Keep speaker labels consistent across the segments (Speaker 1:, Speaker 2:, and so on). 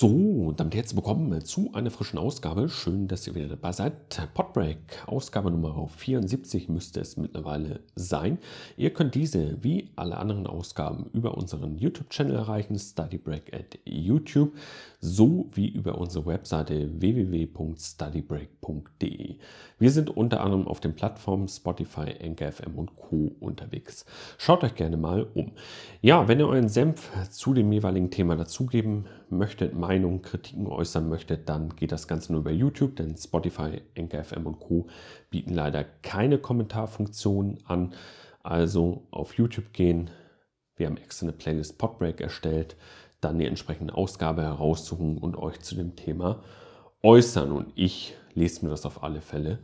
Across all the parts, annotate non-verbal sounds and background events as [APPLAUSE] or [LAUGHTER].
Speaker 1: So, damit herzlich willkommen zu einer frischen Ausgabe. Schön, dass ihr wieder dabei seid. Podbreak, Ausgabe Nummer 74 müsste es mittlerweile sein. Ihr könnt diese wie alle anderen Ausgaben über unseren YouTube-Channel erreichen, StudyBreak at YouTube, sowie über unsere Webseite www.studybreak.de. Wir sind unter anderem auf den Plattformen Spotify, Anchor FM und Co. unterwegs. Schaut euch gerne mal um. Ja, wenn ihr euren Senf zu dem jeweiligen Thema dazugeben möchtet, Meinungen, Kritiken äußern möchtet, dann geht das Ganze nur über YouTube, denn Spotify, Anchor FM und Co. bieten leider keine Kommentarfunktion an. Also auf YouTube gehen. Wir haben extra eine Playlist Podbreak erstellt, dann die entsprechende Ausgabe heraussuchen und euch zu dem Thema äußern. Und ich lese mir das auf alle Fälle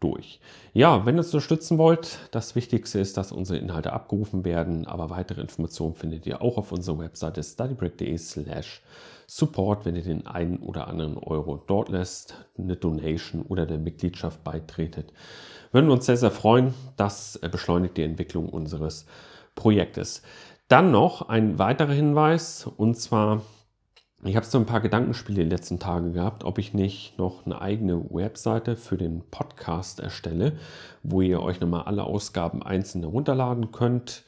Speaker 1: durch. Ja, wenn ihr uns unterstützen wollt, das Wichtigste ist, dass unsere Inhalte abgerufen werden, aber weitere Informationen findet ihr auch auf unserer Webseite studybreak.de slash support, wenn ihr den einen oder anderen Euro dort lässt, eine Donation oder der Mitgliedschaft beitretet. Würden wir uns sehr, sehr freuen. Das beschleunigt die Entwicklung unseres Projektes. Dann noch ein weiterer Hinweis und zwar ich habe so ein paar Gedankenspiele die letzten Tage gehabt, ob ich nicht noch eine eigene Webseite für den Podcast erstelle, wo ihr euch nochmal alle Ausgaben einzeln herunterladen könnt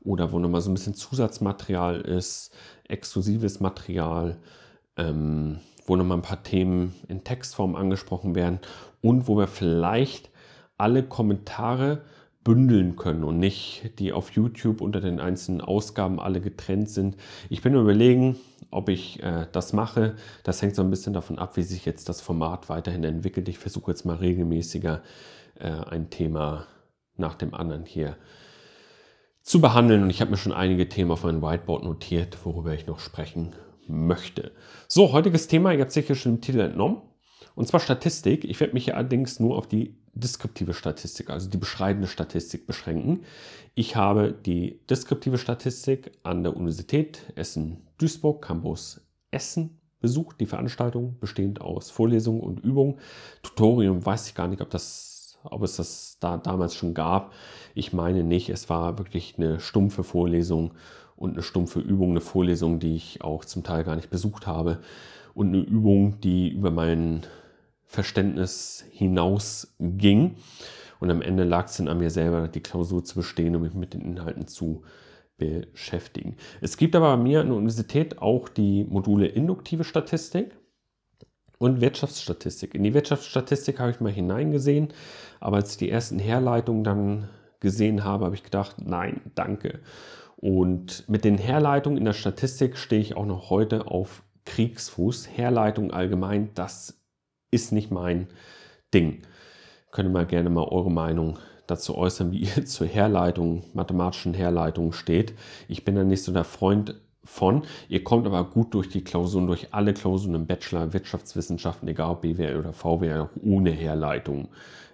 Speaker 1: oder wo nochmal so ein bisschen Zusatzmaterial ist, exklusives Material, ähm, wo nochmal ein paar Themen in Textform angesprochen werden und wo wir vielleicht alle Kommentare bündeln können und nicht die auf YouTube unter den einzelnen Ausgaben alle getrennt sind. Ich bin überlegen, ob ich äh, das mache. Das hängt so ein bisschen davon ab, wie sich jetzt das Format weiterhin entwickelt. Ich versuche jetzt mal regelmäßiger äh, ein Thema nach dem anderen hier zu behandeln und ich habe mir schon einige Themen auf meinem Whiteboard notiert, worüber ich noch sprechen möchte. So, heutiges Thema, ihr habt sicher schon im Titel entnommen, und zwar Statistik. Ich werde mich hier allerdings nur auf die deskriptive Statistik, also die beschreibende Statistik beschränken. Ich habe die deskriptive Statistik an der Universität Essen-Duisburg, Campus Essen, besucht. Die Veranstaltung bestehend aus Vorlesungen und Übungen. Tutorium weiß ich gar nicht, ob, das, ob es das da damals schon gab. Ich meine nicht. Es war wirklich eine stumpfe Vorlesung und eine stumpfe Übung, eine Vorlesung, die ich auch zum Teil gar nicht besucht habe. Und eine Übung, die über meinen Verständnis hinausging. Und am Ende lag es dann an mir selber, die Klausur zu bestehen und mich mit den Inhalten zu beschäftigen. Es gibt aber bei mir an der Universität auch die Module induktive Statistik und Wirtschaftsstatistik. In die Wirtschaftsstatistik habe ich mal hineingesehen, aber als ich die ersten Herleitungen dann gesehen habe, habe ich gedacht, nein, danke. Und mit den Herleitungen in der Statistik stehe ich auch noch heute auf Kriegsfuß. Herleitung allgemein, das ist nicht mein Ding. Könnt ihr mal gerne mal eure Meinung dazu äußern, wie [LAUGHS] ihr zur Herleitung, mathematischen Herleitung steht. Ich bin da nicht so der Freund von. Ihr kommt aber gut durch die Klausuren, durch alle Klausuren im Bachelor Wirtschaftswissenschaften, egal ob BWL oder VWL, ohne Herleitung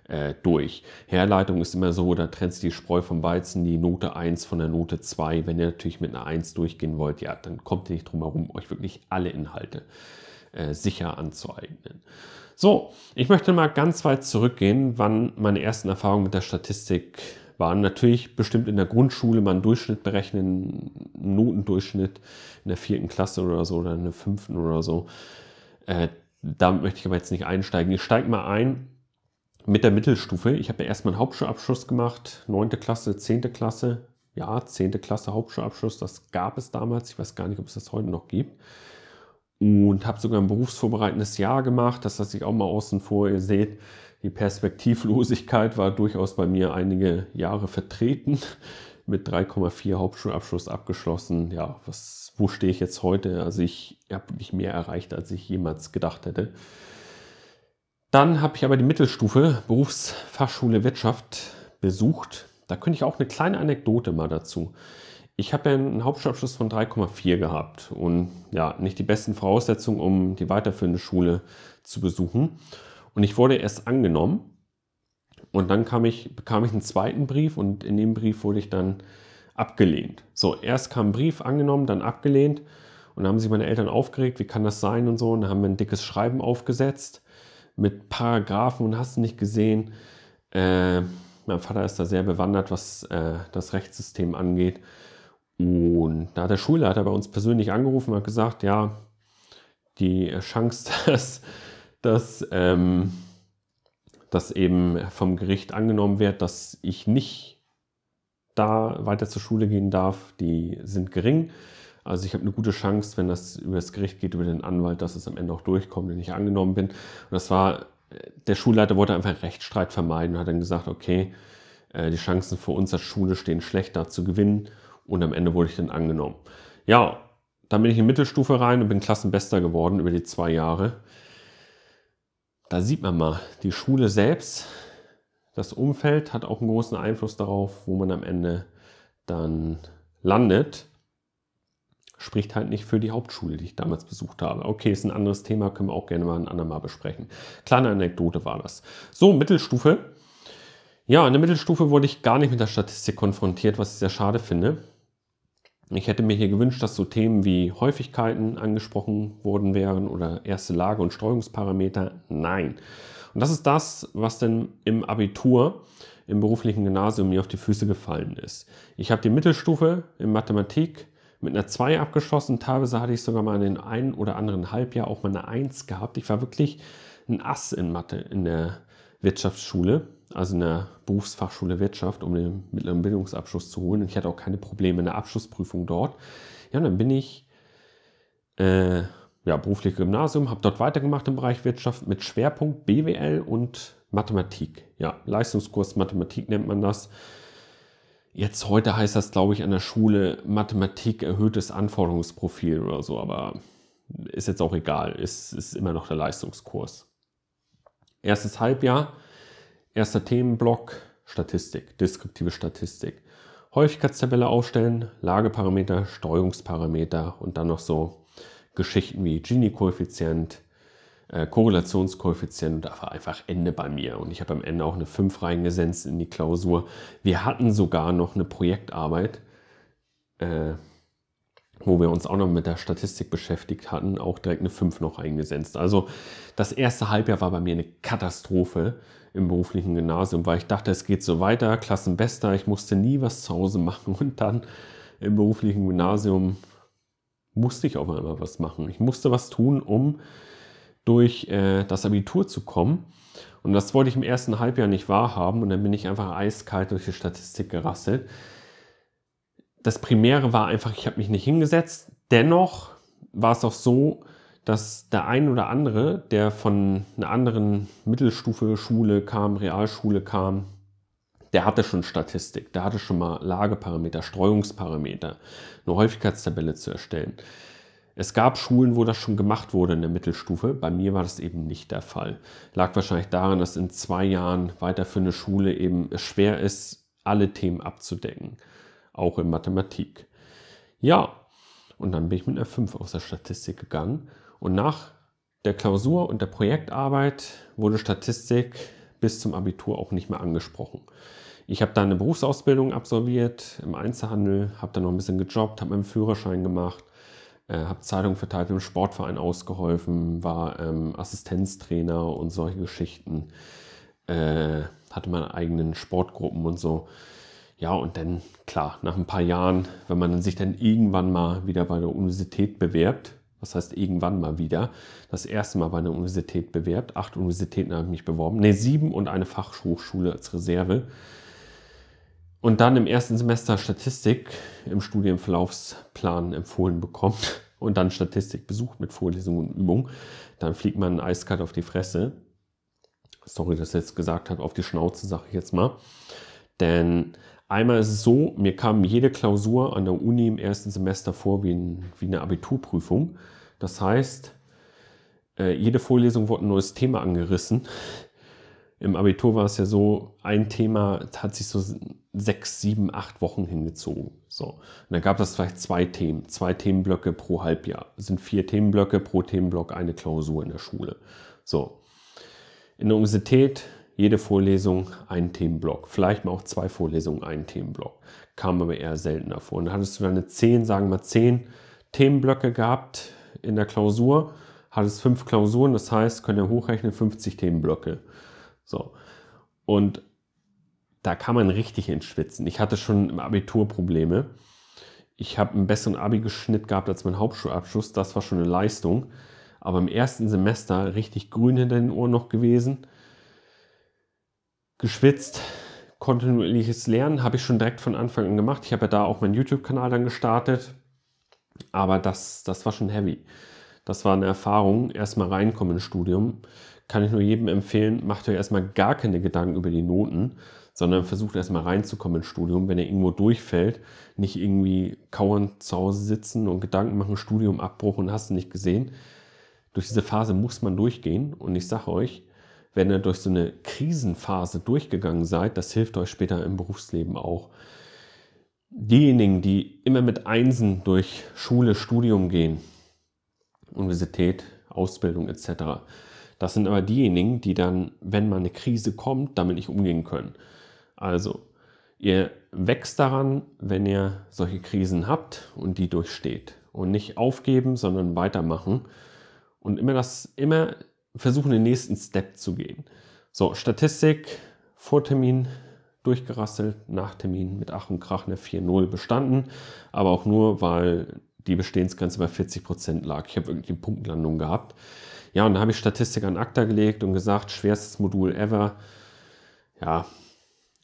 Speaker 1: äh, durch. Herleitung ist immer so, da trennt sich die Spreu vom Weizen, die Note 1 von der Note 2. Wenn ihr natürlich mit einer 1 durchgehen wollt, ja, dann kommt ihr nicht drum herum, euch wirklich alle Inhalte äh, sicher anzueignen. So, ich möchte mal ganz weit zurückgehen, wann meine ersten Erfahrungen mit der Statistik waren. Natürlich bestimmt in der Grundschule mal einen Durchschnitt berechnen, einen Notendurchschnitt in der vierten Klasse oder so oder in der fünften oder so. Äh, damit möchte ich aber jetzt nicht einsteigen. Ich steige mal ein mit der Mittelstufe. Ich habe ja erstmal einen Hauptschulabschluss gemacht, neunte Klasse, zehnte Klasse. Ja, zehnte Klasse Hauptschulabschluss, das gab es damals. Ich weiß gar nicht, ob es das heute noch gibt und habe sogar ein berufsvorbereitendes Jahr gemacht. Das lasse ich auch mal außen vor. Ihr seht, die Perspektivlosigkeit war durchaus bei mir einige Jahre vertreten. Mit 3,4 Hauptschulabschluss abgeschlossen. Ja, was, wo stehe ich jetzt heute? Also ich habe wirklich mehr erreicht, als ich jemals gedacht hätte. Dann habe ich aber die Mittelstufe Berufsfachschule Wirtschaft besucht. Da könnte ich auch eine kleine Anekdote mal dazu. Ich habe ja einen Hauptschulabschluss von 3,4 gehabt und ja, nicht die besten Voraussetzungen, um die weiterführende Schule zu besuchen. Und ich wurde erst angenommen und dann kam ich, bekam ich einen zweiten Brief und in dem Brief wurde ich dann abgelehnt. So, erst kam ein Brief angenommen, dann abgelehnt und dann haben sich meine Eltern aufgeregt, wie kann das sein und so. Und dann haben wir ein dickes Schreiben aufgesetzt mit Paragraphen und hast du nicht gesehen. Äh, mein Vater ist da sehr bewandert, was äh, das Rechtssystem angeht. Und da hat der Schulleiter bei uns persönlich angerufen und hat gesagt, ja, die Chance, [LAUGHS] dass, dass, ähm, dass eben vom Gericht angenommen wird, dass ich nicht da weiter zur Schule gehen darf, die sind gering. Also ich habe eine gute Chance, wenn das über das Gericht geht, über den Anwalt, dass es am Ende auch durchkommt und ich angenommen bin. Und das war, der Schulleiter wollte einfach Rechtsstreit vermeiden und hat dann gesagt, okay, äh, die Chancen für uns als Schule stehen schlechter zu gewinnen und am Ende wurde ich dann angenommen. Ja, dann bin ich in Mittelstufe rein und bin Klassenbester geworden über die zwei Jahre. Da sieht man mal, die Schule selbst, das Umfeld hat auch einen großen Einfluss darauf, wo man am Ende dann landet. Spricht halt nicht für die Hauptschule, die ich damals besucht habe. Okay, ist ein anderes Thema, können wir auch gerne mal ein andermal besprechen. Kleine Anekdote war das. So, Mittelstufe. Ja, in der Mittelstufe wurde ich gar nicht mit der Statistik konfrontiert, was ich sehr schade finde. Ich hätte mir hier gewünscht, dass so Themen wie Häufigkeiten angesprochen worden wären oder erste Lage und Steuerungsparameter. Nein. Und das ist das, was denn im Abitur, im beruflichen Gymnasium mir auf die Füße gefallen ist. Ich habe die Mittelstufe in Mathematik mit einer 2 abgeschlossen. Teilweise hatte ich sogar mal in den einen oder anderen Halbjahr auch mal eine 1 gehabt. Ich war wirklich ein Ass in Mathe in der Wirtschaftsschule also in der Berufsfachschule Wirtschaft, um den mittleren Bildungsabschluss zu holen. Und ich hatte auch keine Probleme in der Abschlussprüfung dort. Ja, und dann bin ich äh, ja, beruflich Gymnasium, habe dort weitergemacht im Bereich Wirtschaft mit Schwerpunkt BWL und Mathematik. Ja, Leistungskurs Mathematik nennt man das. Jetzt heute heißt das, glaube ich, an der Schule Mathematik erhöhtes Anforderungsprofil oder so, aber ist jetzt auch egal, ist, ist immer noch der Leistungskurs. Erstes Halbjahr Erster Themenblock Statistik, deskriptive Statistik. Häufigkeitstabelle aufstellen, Lageparameter, Steuerungsparameter und dann noch so Geschichten wie Gini-Koeffizient, äh, Korrelationskoeffizient und einfach Ende bei mir. Und ich habe am Ende auch eine 5 reingesetzt in die Klausur. Wir hatten sogar noch eine Projektarbeit, äh, wo wir uns auch noch mit der Statistik beschäftigt hatten, auch direkt eine 5 noch eingesetzt. Also das erste Halbjahr war bei mir eine Katastrophe im beruflichen Gymnasium, weil ich dachte, es geht so weiter, Klassenbester, ich musste nie was zu Hause machen und dann im beruflichen Gymnasium musste ich auch einmal was machen. Ich musste was tun, um durch äh, das Abitur zu kommen. Und das wollte ich im ersten Halbjahr nicht wahrhaben und dann bin ich einfach eiskalt durch die Statistik gerasselt das Primäre war einfach, ich habe mich nicht hingesetzt. Dennoch war es auch so, dass der ein oder andere, der von einer anderen Mittelstufe Schule kam, Realschule kam, der hatte schon Statistik, der hatte schon mal Lageparameter, Streuungsparameter, eine Häufigkeitstabelle zu erstellen. Es gab Schulen, wo das schon gemacht wurde in der Mittelstufe. Bei mir war das eben nicht der Fall. Lag wahrscheinlich daran, dass in zwei Jahren weiter für eine Schule eben schwer ist, alle Themen abzudecken auch in Mathematik. Ja, und dann bin ich mit einer 5 aus der Statistik gegangen und nach der Klausur und der Projektarbeit wurde Statistik bis zum Abitur auch nicht mehr angesprochen. Ich habe dann eine Berufsausbildung absolviert im Einzelhandel, habe dann noch ein bisschen gejobbt, habe meinen Führerschein gemacht, äh, habe Zeitungen verteilt, im Sportverein ausgeholfen, war ähm, Assistenztrainer und solche Geschichten, äh, hatte meine eigenen Sportgruppen und so. Ja, und dann, klar, nach ein paar Jahren, wenn man sich dann irgendwann mal wieder bei der Universität bewerbt, was heißt irgendwann mal wieder, das erste Mal bei einer Universität bewerbt, acht Universitäten habe ich mich beworben, ne, sieben und eine Fachhochschule als Reserve. Und dann im ersten Semester Statistik im Studienverlaufsplan empfohlen bekommt [LAUGHS] und dann Statistik besucht mit Vorlesungen und Übungen, dann fliegt man eiskalt auf die Fresse. Sorry, dass ich jetzt gesagt habe, auf die Schnauze, sage ich jetzt mal. Denn Einmal ist es so, mir kam jede Klausur an der Uni im ersten Semester vor wie, ein, wie eine Abiturprüfung. Das heißt, äh, jede Vorlesung wurde ein neues Thema angerissen. Im Abitur war es ja so, ein Thema hat sich so sechs, sieben, acht Wochen hingezogen. So. Und dann gab es vielleicht zwei Themen, zwei Themenblöcke pro Halbjahr. Es sind vier Themenblöcke, pro Themenblock eine Klausur in der Schule. So. In der Universität jede Vorlesung ein Themenblock. Vielleicht mal auch zwei Vorlesungen ein Themenblock. Kam aber eher seltener vor. Und dann hattest du deine zehn, sagen wir zehn Themenblöcke gehabt in der Klausur. Hattest fünf Klausuren, das heißt, könnt ihr hochrechnen, 50 Themenblöcke. So. Und da kann man richtig entschwitzen. Ich hatte schon im Abitur Probleme. Ich habe einen besseren Abi-Geschnitt gehabt als mein Hauptschulabschluss. Das war schon eine Leistung. aber im ersten Semester richtig grün hinter den Ohren noch gewesen. Geschwitzt, kontinuierliches Lernen habe ich schon direkt von Anfang an gemacht. Ich habe ja da auch meinen YouTube-Kanal dann gestartet. Aber das, das war schon heavy. Das war eine Erfahrung. Erstmal reinkommen ins Studium. Kann ich nur jedem empfehlen, macht euch erstmal gar keine Gedanken über die Noten, sondern versucht erstmal reinzukommen ins Studium. Wenn ihr irgendwo durchfällt, nicht irgendwie kauernd zu Hause sitzen und Gedanken machen, Studium, Abbruch und hast du nicht gesehen. Durch diese Phase muss man durchgehen. Und ich sage euch, wenn ihr durch so eine Krisenphase durchgegangen seid, das hilft euch später im Berufsleben auch. Diejenigen, die immer mit Einsen durch Schule, Studium gehen, Universität, Ausbildung etc., das sind aber diejenigen, die dann, wenn mal eine Krise kommt, damit nicht umgehen können. Also, ihr wächst daran, wenn ihr solche Krisen habt und die durchsteht. Und nicht aufgeben, sondern weitermachen. Und immer das, immer versuchen, den nächsten Step zu gehen. So, Statistik, Vortermin durchgerasselt, Nachtermin mit Ach und Krach eine 4-0 bestanden, aber auch nur, weil die Bestehensgrenze bei 40% lag. Ich habe wirklich eine Punktlandung gehabt. Ja, und da habe ich Statistik an ACTA gelegt und gesagt, schwerstes Modul ever. Ja,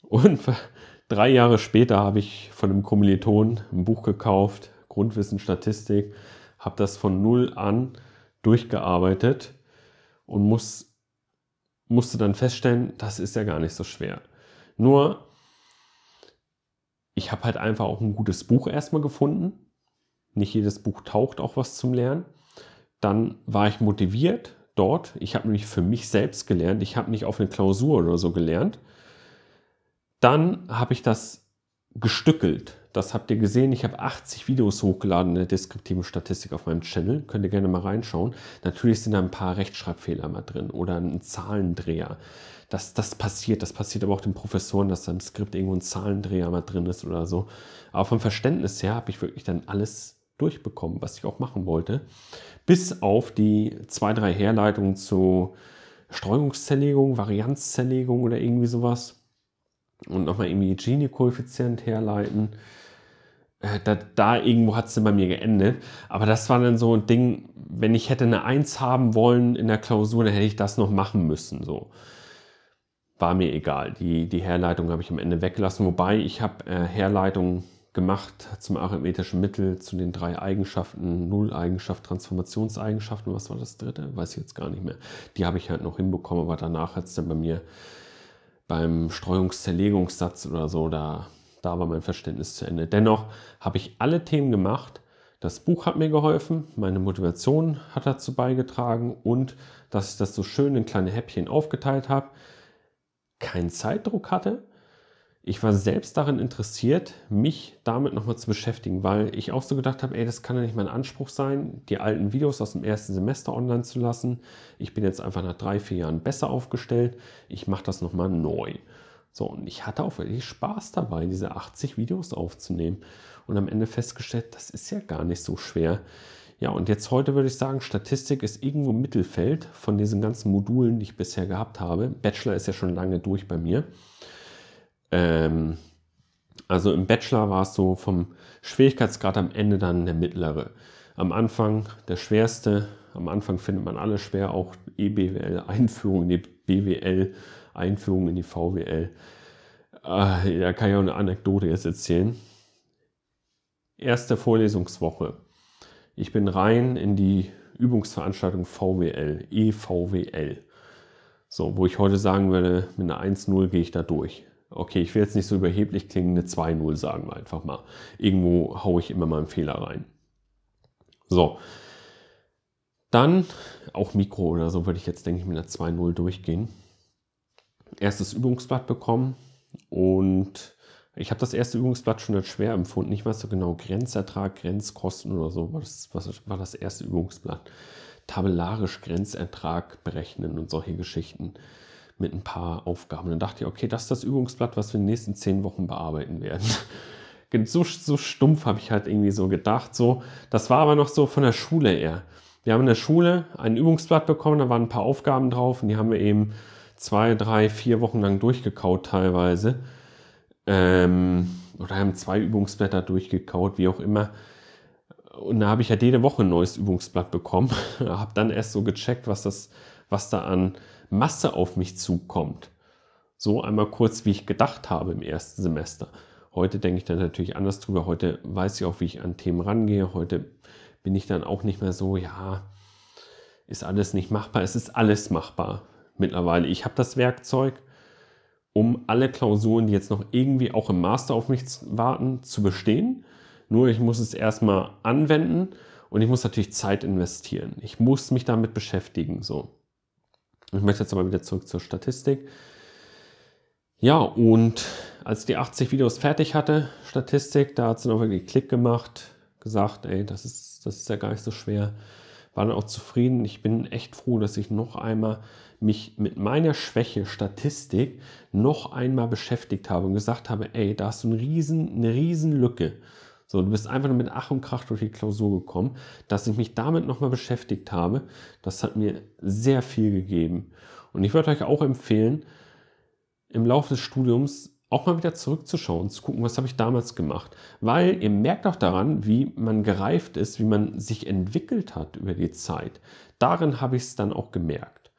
Speaker 1: und [LAUGHS] drei Jahre später habe ich von einem Kommiliton ein Buch gekauft, Grundwissen Statistik, habe das von null an durchgearbeitet und muss, musste dann feststellen, das ist ja gar nicht so schwer. Nur, ich habe halt einfach auch ein gutes Buch erstmal gefunden. Nicht jedes Buch taucht auch was zum Lernen. Dann war ich motiviert dort. Ich habe nämlich für mich selbst gelernt. Ich habe nicht auf eine Klausur oder so gelernt. Dann habe ich das gestückelt das habt ihr gesehen. Ich habe 80 Videos hochgeladen in der deskriptiven Statistik auf meinem Channel. Könnt ihr gerne mal reinschauen. Natürlich sind da ein paar Rechtschreibfehler mal drin oder ein Zahlendreher. Das, das passiert. Das passiert aber auch den Professoren, dass da im Skript irgendwo ein Zahlendreher mal drin ist oder so. Aber vom Verständnis her habe ich wirklich dann alles durchbekommen, was ich auch machen wollte. Bis auf die zwei, drei Herleitungen zu Streuungszerlegung, Varianzzerlegung oder irgendwie sowas. Und nochmal irgendwie Gini-Koeffizient herleiten äh, da, da, irgendwo hat es bei mir geendet. Aber das war dann so ein Ding, wenn ich hätte eine 1 haben wollen in der Klausur, dann hätte ich das noch machen müssen. So. War mir egal. Die, die Herleitung habe ich am Ende weggelassen. Wobei ich habe äh, Herleitungen gemacht zum arithmetischen Mittel, zu den drei Eigenschaften, Null-Eigenschaft, Transformationseigenschaften. Was war das dritte? Weiß ich jetzt gar nicht mehr. Die habe ich halt noch hinbekommen, aber danach hat es dann bei mir beim Streuungszerlegungssatz oder so, da da war mein Verständnis zu Ende. Dennoch habe ich alle Themen gemacht. Das Buch hat mir geholfen, meine Motivation hat dazu beigetragen und dass ich das so schön in kleine Häppchen aufgeteilt habe, keinen Zeitdruck hatte. Ich war selbst daran interessiert, mich damit nochmal zu beschäftigen, weil ich auch so gedacht habe, ey, das kann ja nicht mein Anspruch sein, die alten Videos aus dem ersten Semester online zu lassen. Ich bin jetzt einfach nach drei, vier Jahren besser aufgestellt. Ich mache das nochmal neu. So, und ich hatte auch wirklich Spaß dabei, diese 80 Videos aufzunehmen und am Ende festgestellt, das ist ja gar nicht so schwer. Ja, und jetzt heute würde ich sagen, Statistik ist irgendwo im Mittelfeld von diesen ganzen Modulen, die ich bisher gehabt habe. Bachelor ist ja schon lange durch bei mir. Ähm, also im Bachelor war es so vom Schwierigkeitsgrad am Ende dann der mittlere. Am Anfang der schwerste. Am Anfang findet man alle schwer, auch EBWL, Einführung in die BWL Einführung in die VWL. Äh, da kann ich auch eine Anekdote jetzt erzählen. Erste Vorlesungswoche. Ich bin rein in die Übungsveranstaltung VWL, EVWL. So, wo ich heute sagen würde, mit einer 1-0 gehe ich da durch. Okay, ich will jetzt nicht so überheblich klingen, eine 2-0 sagen wir einfach mal. Irgendwo haue ich immer mal einen Fehler rein. So. Dann, auch Mikro oder so, würde ich jetzt, denke ich, mit einer 2-0 durchgehen erstes Übungsblatt bekommen und ich habe das erste Übungsblatt schon als schwer empfunden. Ich weiß so genau, Grenzertrag, Grenzkosten oder so war was war das erste Übungsblatt. Tabellarisch Grenzertrag berechnen und solche Geschichten mit ein paar Aufgaben. Dann dachte ich, okay, das ist das Übungsblatt, was wir in den nächsten zehn Wochen bearbeiten werden. [LAUGHS] So, so stumpf habe ich halt irgendwie so gedacht. So, das war aber noch so von der Schule eher. Wir haben in der Schule ein Übungsblatt bekommen, da waren ein paar Aufgaben drauf und die haben wir eben zwei, drei, vier Wochen lang durchgekaut teilweise. Ähm, oder haben zwei Übungsblätter durchgekaut, wie auch immer. und da habe ich ja jede Woche ein neues Übungsblatt bekommen. [LAUGHS] habe dann erst so gecheckt, was, das, was da an Masse auf mich zukommt. So einmal kurz, wie ich gedacht habe im ersten Semester. Heute denke ich dann natürlich anders drüber. Heute weiß ich auch, wie ich an Themen rangehe. Heute bin ich dann auch nicht mehr so, ja, ist alles nicht machbar. Es ist alles machbar mittlerweile. Ich habe das Werkzeug, um alle Klausuren, die jetzt noch irgendwie auch im Master auf mich warten, zu bestehen. Nur ich muss es erstmal anwenden und ich muss natürlich Zeit investieren. Ich muss mich damit beschäftigen. So. Ich möchte jetzt aber wieder zurück zur Statistik. Ja, und als die 80 Videos fertig hatte, Statistik, da hat sie noch wirklich Klick gemacht, gesagt, ey, das ist, das ist ja gar nicht so schwer. War dann auch zufrieden. Ich bin echt froh, dass ich noch einmal mich mit meiner Schwäche Statistik noch einmal beschäftigt habe und gesagt habe, ey, da hast du eine riesen, eine riesen Lücke. So, du bist einfach nur mit Ach und Krach durch die Klausur gekommen. Dass ich mich damit nochmal beschäftigt habe, das hat mir sehr viel gegeben. Und ich würde euch auch empfehlen, im Laufe des Studiums auch mal wieder zurückzuschauen, zu gucken, was habe ich damals gemacht. Weil ihr merkt auch daran, wie man gereift ist, wie man sich entwickelt hat über die Zeit. Darin habe ich es dann auch gemerkt.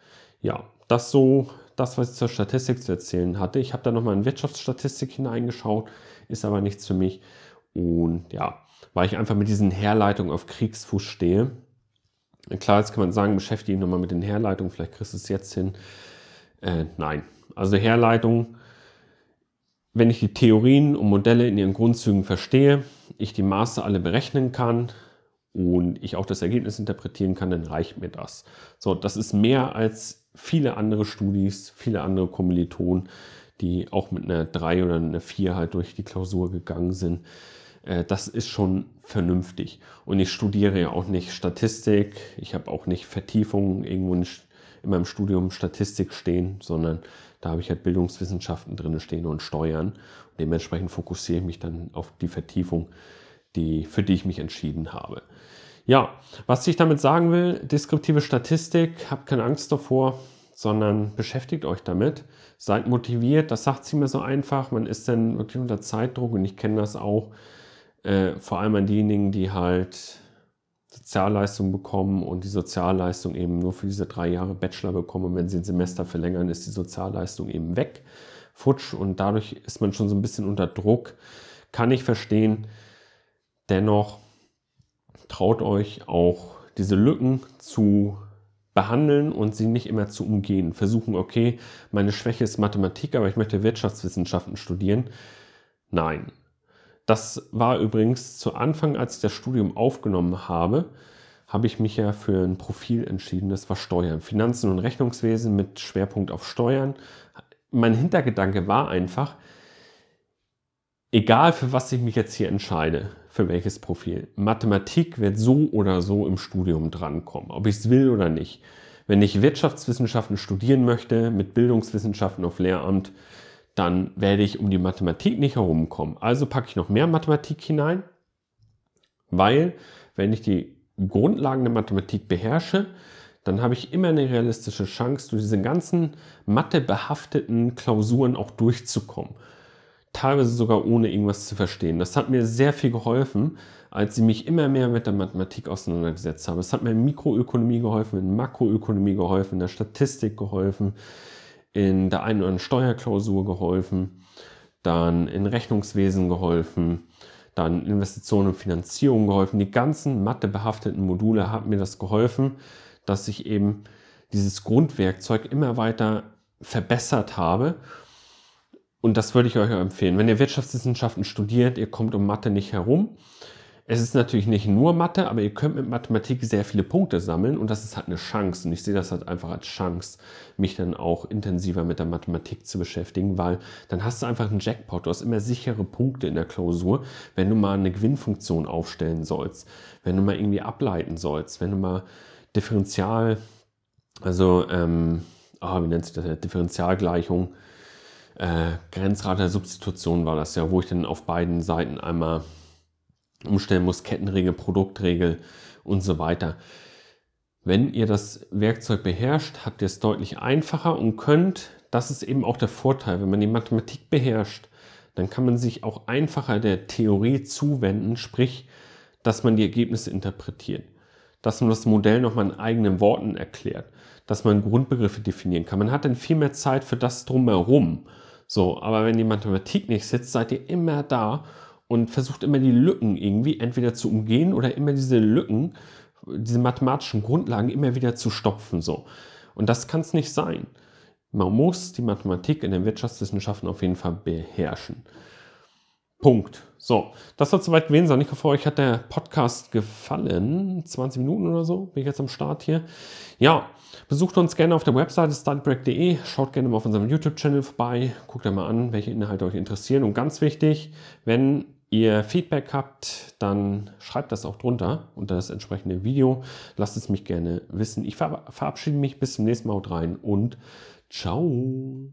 Speaker 1: Ja, das so, das, was ich zur Statistik zu erzählen hatte. Ich habe da nochmal in Wirtschaftsstatistik hineingeschaut, ist aber nichts für mich. Und ja, weil ich einfach mit diesen Herleitungen auf Kriegsfuß stehe. Klar, jetzt kann man sagen, beschäftige dich nochmal mit den Herleitungen, vielleicht kriegst du es jetzt hin. Äh, nein, also Herleitung, wenn ich die Theorien und Modelle in ihren Grundzügen verstehe, ich die Maße alle berechnen kann und ich auch das Ergebnis interpretieren kann, dann reicht mir das. So, das ist mehr als viele andere Studis, viele andere Kommilitonen, die auch mit einer 3 oder einer 4 halt durch die Klausur gegangen sind. Äh, das ist schon vernünftig. Und ich studiere ja auch nicht Statistik, ich habe auch nicht Vertiefungen irgendwo in meinem Studium Statistik stehen, sondern da habe ich halt Bildungswissenschaften drin stehen und Steuern. Und dementsprechend fokussiere ich mich dann auf die Vertiefung, die, für die ich mich entschieden habe. Ja, was ich damit sagen will, deskriptive Statistik, habt keine Angst davor, sondern beschäftigt euch damit, seid motiviert, das sagt sie mir so einfach, man ist dann wirklich unter Zeitdruck und ich kenne das auch, äh, vor allem an diejenigen, die halt Sozialleistung bekommen und die Sozialleistung eben nur für diese drei Jahre Bachelor bekommen. Und wenn sie ein Semester verlängern, ist die Sozialleistung eben weg, futsch und dadurch ist man schon so ein bisschen unter Druck. Kann ich verstehen. Dennoch traut euch auch diese Lücken zu behandeln und sie nicht immer zu umgehen. Versuchen, okay, meine Schwäche ist Mathematik, aber ich möchte Wirtschaftswissenschaften studieren. Nein, das war übrigens zu Anfang, als ich das Studium aufgenommen habe, habe ich mich ja für ein Profil entschieden, das war Steuern, Finanzen und Rechnungswesen mit Schwerpunkt auf Steuern. Mein Hintergedanke war einfach, egal für was ich mich jetzt hier entscheide, für welches Profil, Mathematik wird so oder so im Studium drankommen, ob ich es will oder nicht. Wenn ich Wirtschaftswissenschaften studieren möchte, mit Bildungswissenschaften auf Lehramt, dann werde ich um die Mathematik nicht herumkommen. Also packe ich noch mehr Mathematik hinein, weil wenn ich die Grundlagen der Mathematik beherrsche, dann habe ich immer eine realistische Chance, durch diese ganzen mathebehafteten Klausuren auch durchzukommen. Teilweise sogar ohne irgendwas zu verstehen. Das hat mir sehr viel geholfen, als ich mich immer mehr mit der Mathematik auseinandergesetzt habe. Es hat mir in Mikroökonomie geholfen, in Makroökonomie geholfen, in der Statistik geholfen, in der einen oder anderen Steuerklausur geholfen, dann in Rechnungswesen geholfen, dann Investitionen und Finanzierung geholfen. Die ganzen mathebehafteten Module haben mir das geholfen, dass ich eben dieses Grundwerkzeug immer weiter verbessert habe. Und das würde ich euch empfehlen. Wenn ihr Wirtschaftswissenschaften studiert, ihr kommt um Mathe nicht herum. Es ist natürlich nicht nur Mathe, aber ihr könnt mit Mathematik sehr viele Punkte sammeln und das ist halt eine Chance. Und ich sehe das halt einfach als Chance, mich dann auch intensiver mit der Mathematik zu beschäftigen, weil dann hast du einfach einen Jackpot. Du hast immer sichere Punkte in der Klausur, wenn du mal eine Gewinnfunktion aufstellen sollst, wenn du mal irgendwie ableiten sollst, wenn du mal Differential, also, ähm, oh, wie nennt sich das? Differentialgleichung, äh, Grenzrate der Substitution war das ja, wo ich dann auf beiden Seiten einmal umstellen muss, Kettenregel, Produktregel und so weiter. Wenn ihr das Werkzeug beherrscht, habt ihr es deutlich einfacher und könnt, das ist eben auch der Vorteil, wenn man die Mathematik beherrscht, dann kann man sich auch einfacher der Theorie zuwenden, sprich dass man die Ergebnisse interpretiert, dass man das Modell nochmal in eigenen Worten erklärt, dass man Grundbegriffe definieren kann. Man hat dann viel mehr Zeit für das drumherum. So, aber wenn die Mathematik nicht sitzt, seid ihr immer da und versucht immer die Lücken irgendwie entweder zu umgehen oder immer diese Lücken, diese mathematischen Grundlagen immer wieder zu stopfen. So. Und das kann es nicht sein. Man muss die Mathematik in den Wirtschaftswissenschaften auf jeden Fall beherrschen. Punkt. So, das soll soweit gewesen sein. Ich hoffe, euch hat der Podcast gefallen. 20 Minuten oder so bin ich jetzt am Start hier. Ja, besucht uns gerne auf der Webseite studybreak.de. Schaut gerne mal auf unserem YouTube-Channel vorbei. Guckt mal an, welche Inhalte euch interessieren. Und ganz wichtig, wenn ihr Feedback habt, dann schreibt das auch drunter unter das entsprechende Video. Lasst es mich gerne wissen. Ich verabschiede mich bis zum nächsten Mal rein und ciao.